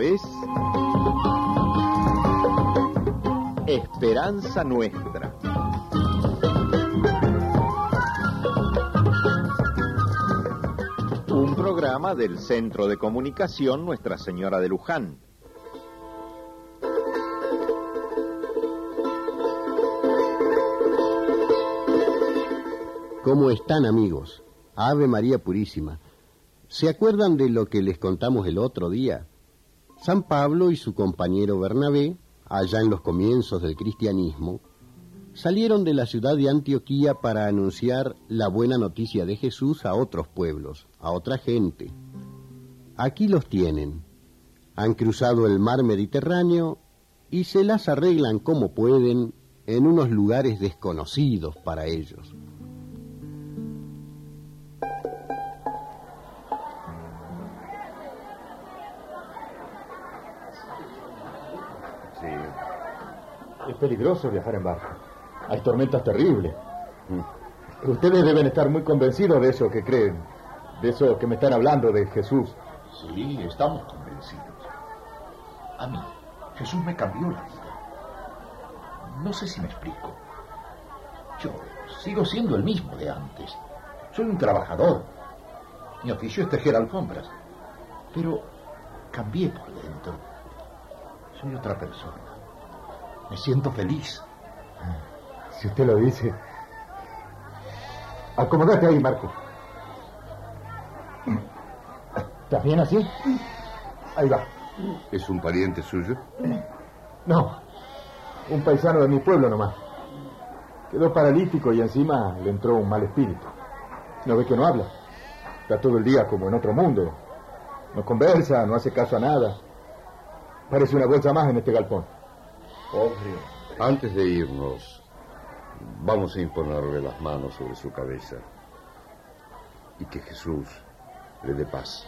Es Esperanza Nuestra. Un programa del Centro de Comunicación Nuestra Señora de Luján. ¿Cómo están amigos? Ave María Purísima. ¿Se acuerdan de lo que les contamos el otro día? San Pablo y su compañero Bernabé, allá en los comienzos del cristianismo, salieron de la ciudad de Antioquía para anunciar la buena noticia de Jesús a otros pueblos, a otra gente. Aquí los tienen. Han cruzado el mar Mediterráneo y se las arreglan como pueden en unos lugares desconocidos para ellos. Es peligroso viajar en barco. Hay tormentas terribles. Mm. Ustedes deben estar muy convencidos de eso que creen, de eso que me están hablando de Jesús. Sí, estamos convencidos. A mí, Jesús me cambió la vida. No sé si me explico. Yo sigo siendo el mismo de antes. Soy un trabajador. Mi oficio es tejer alfombras. Pero cambié por dentro. Soy otra persona. Me siento feliz. Si usted lo dice. Acomodate ahí, Marco. ¿Estás bien así? Ahí va. ¿Es un pariente suyo? No, un paisano de mi pueblo nomás. Quedó paralítico y encima le entró un mal espíritu. ¿No ve que no habla? Está todo el día como en otro mundo. No conversa, no hace caso a nada. Parece una bolsa más en este galpón. Antes de irnos, vamos a imponerle las manos sobre su cabeza. Y que Jesús le dé paz.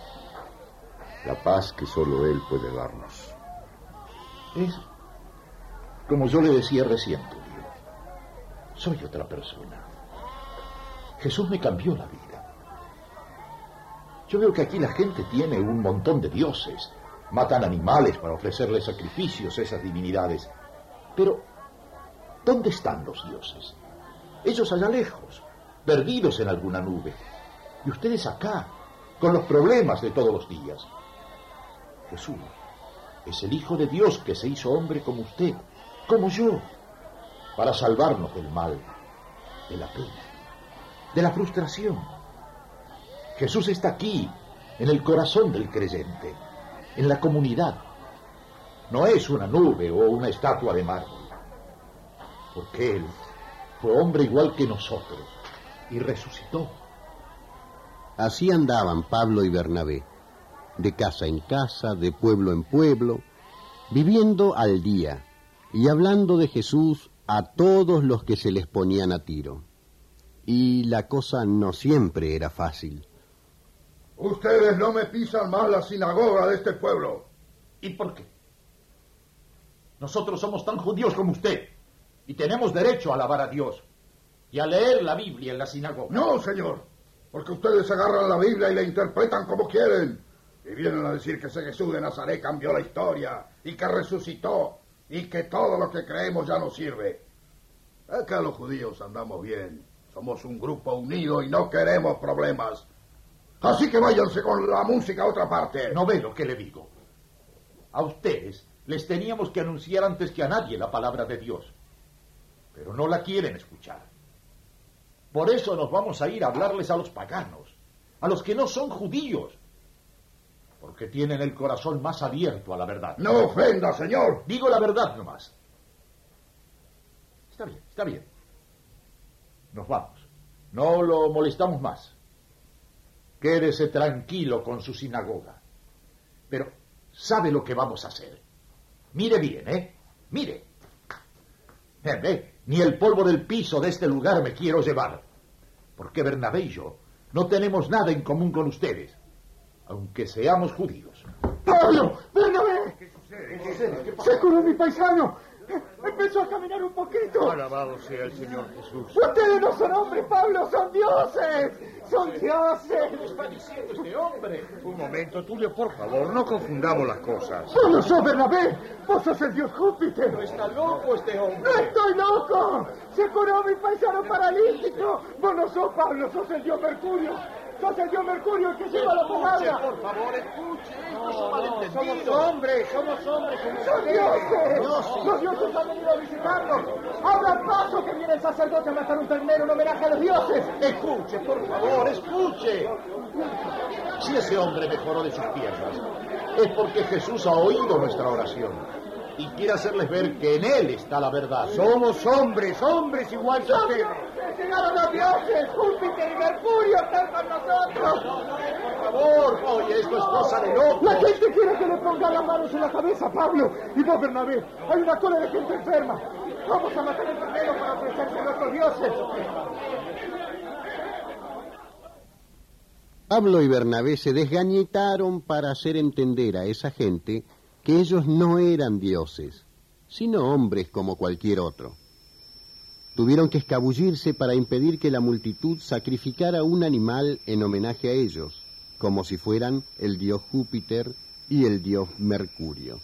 La paz que solo Él puede darnos. Es como yo le decía recién, Tulio. Soy otra persona. Jesús me cambió la vida. Yo veo que aquí la gente tiene un montón de dioses. Matan animales para ofrecerles sacrificios a esas divinidades. Pero, ¿dónde están los dioses? Ellos allá lejos, perdidos en alguna nube. Y ustedes acá, con los problemas de todos los días. Jesús es el Hijo de Dios que se hizo hombre como usted, como yo, para salvarnos del mal, de la pena, de la frustración. Jesús está aquí, en el corazón del creyente, en la comunidad. No es una nube o una estatua de mármol, porque Él fue hombre igual que nosotros y resucitó. Así andaban Pablo y Bernabé, de casa en casa, de pueblo en pueblo, viviendo al día y hablando de Jesús a todos los que se les ponían a tiro. Y la cosa no siempre era fácil. Ustedes no me pisan más la sinagoga de este pueblo. ¿Y por qué? Nosotros somos tan judíos como usted y tenemos derecho a alabar a Dios y a leer la Biblia en la sinagoga. No, señor, porque ustedes agarran la Biblia y la interpretan como quieren. Y vienen a decir que ese Jesús de Nazaret cambió la historia y que resucitó y que todo lo que creemos ya no sirve. Acá los judíos andamos bien. Somos un grupo unido y no queremos problemas. Así que váyanse con la música a otra parte. No ve lo que le digo. A ustedes les teníamos que anunciar antes que a nadie la palabra de Dios. Pero no la quieren escuchar. Por eso nos vamos a ir a hablarles a los paganos, a los que no son judíos, porque tienen el corazón más abierto a la verdad. No ofenda, señor. Digo la verdad nomás. Está bien, está bien. Nos vamos. No lo molestamos más. Quédese tranquilo con su sinagoga. Pero, ¿sabe lo que vamos a hacer? Mire bien, ¿eh? Mire. Ve, ni el polvo del piso de este lugar me quiero llevar. Porque Bernabé y yo no tenemos nada en común con ustedes aunque seamos judíos. ¡Pablo! ¡Bernabé! ¿Qué sucede? ¿Qué sucede? ¡Se curó mi paisano! Empezó a caminar un poquito. Alabado sea el Señor Jesús. Ustedes no son hombres, Pablo, son dioses. Son dioses. ¿Qué está diciendo este hombre? Un momento, Tulio, por favor, no confundamos las cosas. Vos no sos Bernabé. Vos sos el dios Júpiter. No está loco este hombre. ¡No estoy loco! ¡Se curó mi paisano paralítico! Vos no sos Pablo, sos el dios Mercurio. ¡Sos el dios Mercurio el que lleva la pomada! por favor, escuche. Esto es un Somos hombres, somos hombres. ¡Son dioses! Los dioses han venido a visitarnos. Abran paso que viene el sacerdote a matar un ternero en homenaje a los dioses. Escuche, por favor, escuche. Si ese hombre mejoró de sus piernas, es porque Jesús ha oído nuestra oración y quiere hacerles ver que en Él está la verdad. Somos hombres, hombres igual que ustedes. Llegaron los dioses, Júpiter y Mercurio están con nosotros. Por favor, oye, esto es cosa de locos. La gente quiere que le ponga las manos en la cabeza, Pablo. Y vos, Bernabé, hay una cola de gente enferma. Vamos a matar el ternero para ofrecerse a nuestros dioses. Pablo y Bernabé se desgañitaron para hacer entender a esa gente que ellos no eran dioses, sino hombres como cualquier otro. Tuvieron que escabullirse para impedir que la multitud sacrificara un animal en homenaje a ellos, como si fueran el dios Júpiter y el dios Mercurio.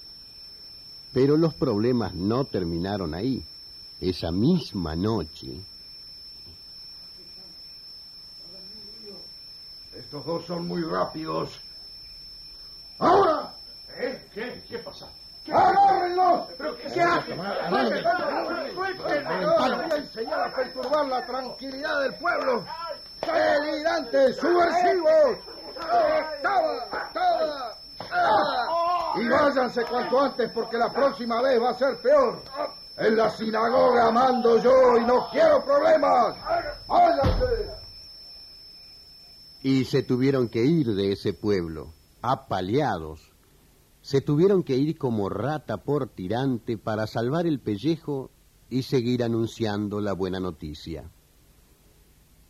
Pero los problemas no terminaron ahí. Esa misma noche, Estos dos son muy rápidos. ¡Ahora! ¿Eh? ¿Qué? ¿Qué pasa? ¡Agárrenlos! ¿Pero qué hacen? ¡Suéltenlo! Ahora voy a enseñar a perturbar la tranquilidad del pueblo. ¡Delirantes, subversivos! ¡Toma! ¡Toma! ¡Ah! Y váyanse cuanto antes porque la próxima vez va a ser peor. En la sinagoga mando yo y no quiero problemas. ¡Váyanse! y se tuvieron que ir de ese pueblo, apaleados. Se tuvieron que ir como rata por tirante para salvar el pellejo y seguir anunciando la buena noticia.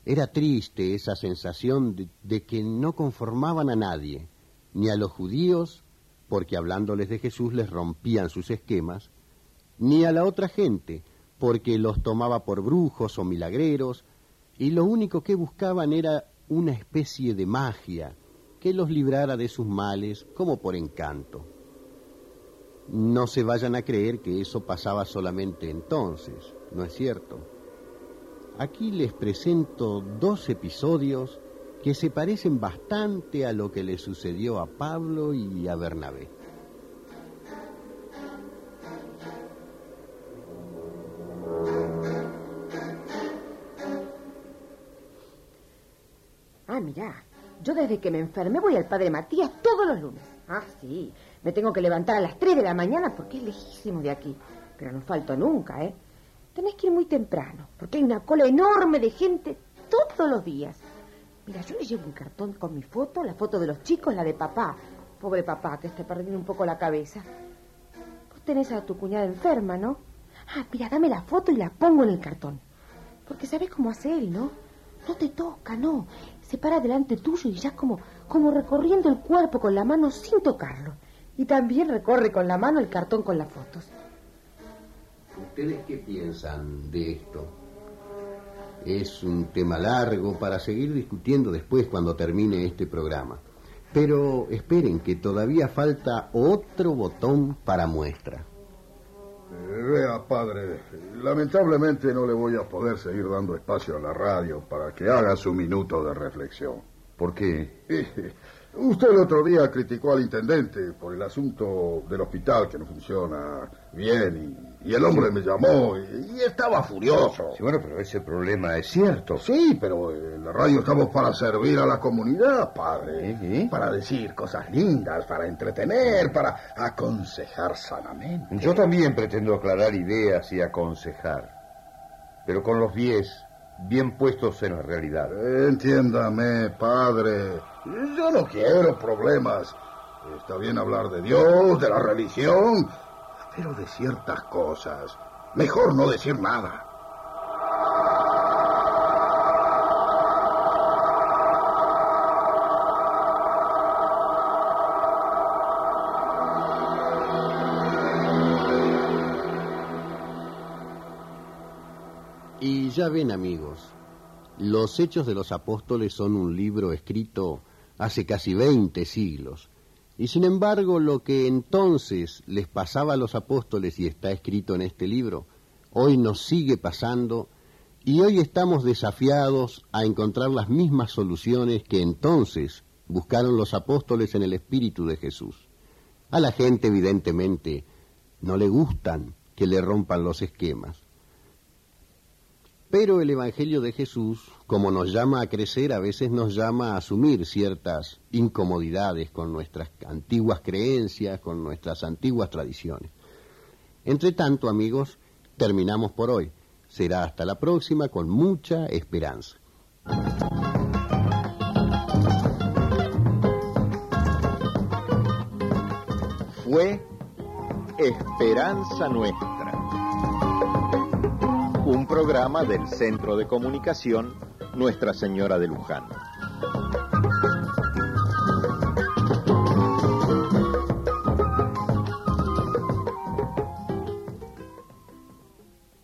Era triste esa sensación de, que no conformaban a nadie, ni a los judíos, porque hablándoles de Jesús les rompían sus esquemas, ni a la otra gente, porque los tomaba por brujos o milagreros, y lo único que buscaban era una especie de magia que los librara de sus males como por encanto. No se vayan a creer que eso pasaba solamente entonces, ¿no es cierto? Aquí les presento dos episodios que se parecen bastante a lo que le sucedió a Pablo y a Bernabé. Yo desde que me enfermé voy al padre Matías todos los lunes. Ah, sí, me tengo que levantar a las 3 de la mañana porque es lejísimo de aquí. Pero no falto nunca, ¿eh? Tenés que ir muy temprano, porque hay una cola enorme de gente todos los días. Mira, yo le llevo un cartón con mi foto, la foto de los chicos, la de papá. Pobre papá, que está perdiendo un poco la cabeza. Vos tenés a tu cuñada enferma, ¿no? Ah, mira, dame la foto y la pongo en el cartón. Porque sabés cómo hace él, ¿no? No te toca, no. Se para delante tuyo y ya como, como recorriendo el cuerpo con la mano sin tocarlo. Y también recorre con la mano el cartón con las fotos. ¿Ustedes qué piensan de esto? Es un tema largo para seguir discutiendo después cuando termine este programa. Pero esperen que todavía falta otro botón para muestra. Vea, padre, lamentablemente no le voy a poder seguir dando espacio a la radio para que haga su minuto de reflexión. ¿Por qué? Eh, Usted el otro día criticó al intendente por el asunto del hospital que no funciona bien y, y el hombre me llamó y, y estaba furioso. Sí, bueno, pero ese problema es cierto. Sí, pero en la radio estamos para servir a la comunidad, padre. Sí. Para decir cosas lindas, para entretener, para aconsejar sanamente. Yo también pretendo aclarar ideas y aconsejar, pero con los pies bien puestos en la realidad. Entiéndame, padre. Yo no quiero problemas. Está bien hablar de Dios, de la religión, pero de ciertas cosas. Mejor no decir nada. Y ya ven amigos, los Hechos de los Apóstoles son un libro escrito hace casi 20 siglos y sin embargo, lo que entonces les pasaba a los apóstoles y está escrito en este libro, hoy nos sigue pasando y hoy estamos desafiados a encontrar las mismas soluciones que entonces buscaron los apóstoles en el Espíritu de Jesús. A la gente, evidentemente, no le gustan que le rompan los esquemas. Pero el Evangelio de Jesús, como nos llama a crecer, a veces nos llama a asumir ciertas incomodidades con nuestras antiguas creencias, con nuestras antiguas tradiciones. Entre tanto, amigos, terminamos por hoy. Será hasta la próxima con mucha esperanza. Fue Esperanza Nuestra, programa del Centro de Comunicación Nuestra Señora de Luján.